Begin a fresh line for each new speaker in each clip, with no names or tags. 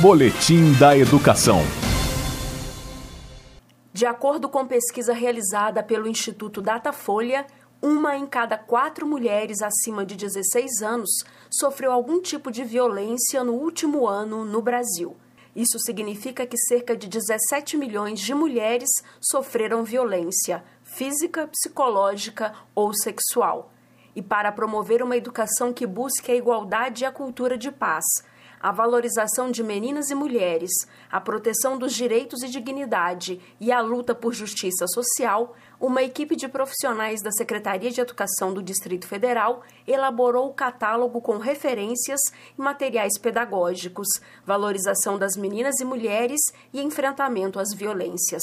Boletim da Educação.
De acordo com pesquisa realizada pelo Instituto Datafolha, uma em cada quatro mulheres acima de 16 anos sofreu algum tipo de violência no último ano no Brasil. Isso significa que cerca de 17 milhões de mulheres sofreram violência física, psicológica ou sexual. E para promover uma educação que busque a igualdade e a cultura de paz, a valorização de meninas e mulheres, a proteção dos direitos e dignidade e a luta por justiça social, uma equipe de profissionais da Secretaria de Educação do Distrito Federal elaborou o catálogo com referências e materiais pedagógicos, valorização das meninas e mulheres e enfrentamento às violências.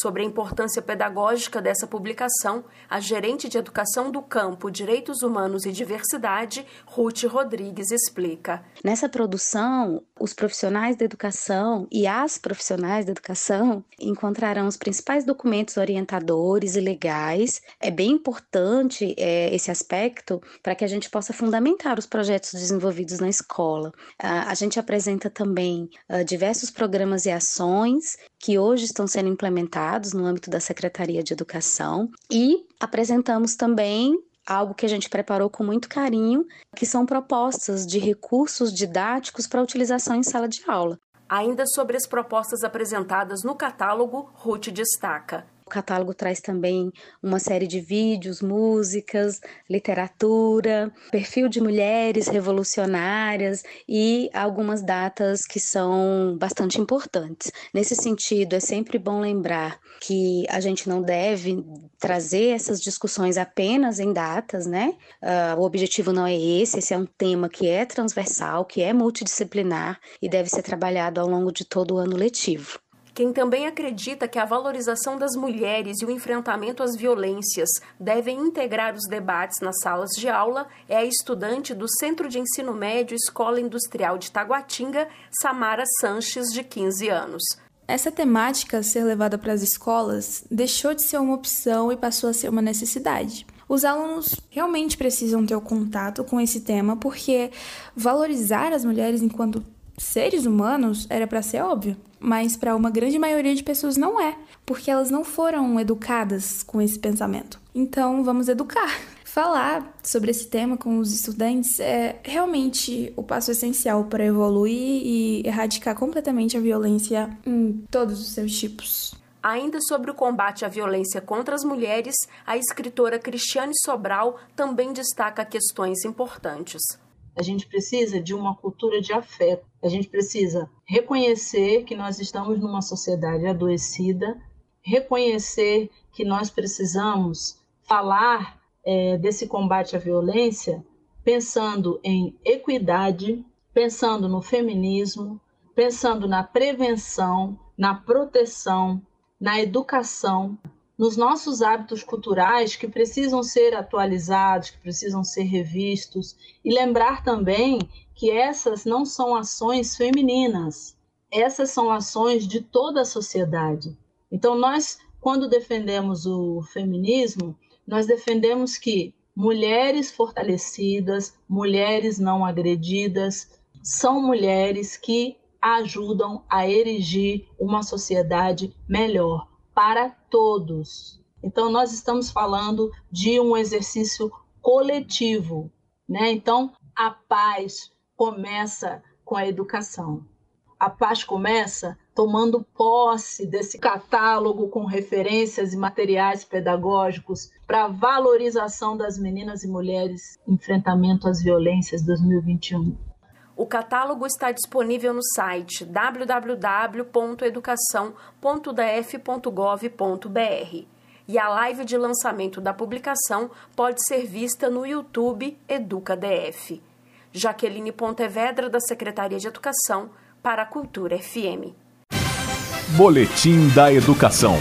Sobre a importância pedagógica dessa publicação, a gerente de Educação do Campo, Direitos Humanos e Diversidade, Ruth Rodrigues, explica.
Nessa produção, os profissionais da educação e as profissionais da educação encontrarão os principais documentos orientadores e legais. É bem importante é, esse aspecto para que a gente possa fundamentar os projetos desenvolvidos na escola. a gente apresenta também uh, diversos programas e ações que hoje estão sendo implementados no âmbito da Secretaria de Educação e apresentamos também algo que a gente preparou com muito carinho, que são propostas de recursos didáticos para utilização em sala de aula.
Ainda sobre as propostas apresentadas no catálogo, Ruth destaca:
o catálogo traz também uma série de vídeos, músicas, literatura, perfil de mulheres revolucionárias e algumas datas que são bastante importantes. Nesse sentido, é sempre bom lembrar que a gente não deve trazer essas discussões apenas em datas, né? Uh, o objetivo não é esse, esse é um tema que é transversal, que é multidisciplinar e deve ser trabalhado ao longo de todo o ano letivo.
Quem também acredita que a valorização das mulheres e o enfrentamento às violências devem integrar os debates nas salas de aula é a estudante do Centro de Ensino Médio Escola Industrial de Taguatinga, Samara Sanches, de 15 anos.
Essa temática ser levada para as escolas deixou de ser uma opção e passou a ser uma necessidade. Os alunos realmente precisam ter o contato com esse tema porque valorizar as mulheres enquanto seres humanos era para ser óbvio, mas para uma grande maioria de pessoas não é, porque elas não foram educadas com esse pensamento. Então, vamos educar. Falar sobre esse tema com os estudantes é realmente o passo essencial para evoluir e erradicar completamente a violência em todos os seus tipos.
Ainda sobre o combate à violência contra as mulheres, a escritora Cristiane Sobral também destaca questões importantes.
A gente precisa de uma cultura de afeto. A gente precisa reconhecer que nós estamos numa sociedade adoecida, reconhecer que nós precisamos falar é, desse combate à violência pensando em equidade, pensando no feminismo, pensando na prevenção, na proteção, na educação, nos nossos hábitos culturais que precisam ser atualizados, que precisam ser revistos, e lembrar também que essas não são ações femininas, essas são ações de toda a sociedade. Então, nós, quando defendemos o feminismo, nós defendemos que mulheres fortalecidas, mulheres não agredidas, são mulheres que ajudam a erigir uma sociedade melhor para todos. Então, nós estamos falando de um exercício coletivo, né? Então, a paz começa com a educação. A paz começa tomando posse desse catálogo com referências e materiais pedagógicos para valorização das meninas e mulheres, enfrentamento às violências 2021.
O catálogo está disponível no site www.educação.df.gov.br e a live de lançamento da publicação pode ser vista no YouTube EducaDF. Jaqueline Pontevedra, da Secretaria de Educação, para a Cultura FM.
Boletim da Educação.